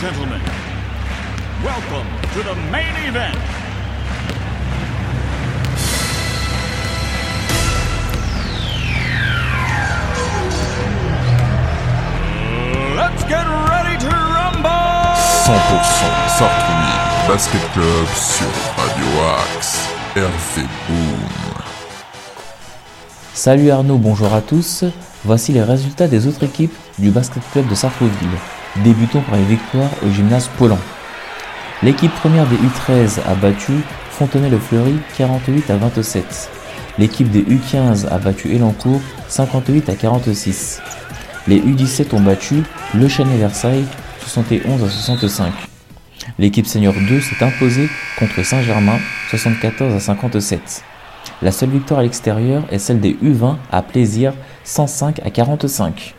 gentlemen, welcome to the main event. Let's get ready to rumble! 100% Sartrouville Basket Club sur Radio Axe. RV Boom. Salut Arnaud, bonjour à tous. Voici les résultats des autres équipes du Basket Club de Sartrouville. Débutons par les victoires au gymnase Poland. L'équipe première des U13 a battu Fontenay-le-Fleury 48 à 27. L'équipe des U15 a battu Elancourt 58 à 46. Les U17 ont battu Le Châtelet-Versailles 71 à 65. L'équipe senior 2 s'est imposée contre Saint-Germain 74 à 57. La seule victoire à l'extérieur est celle des U20 à Plaisir 105 à 45.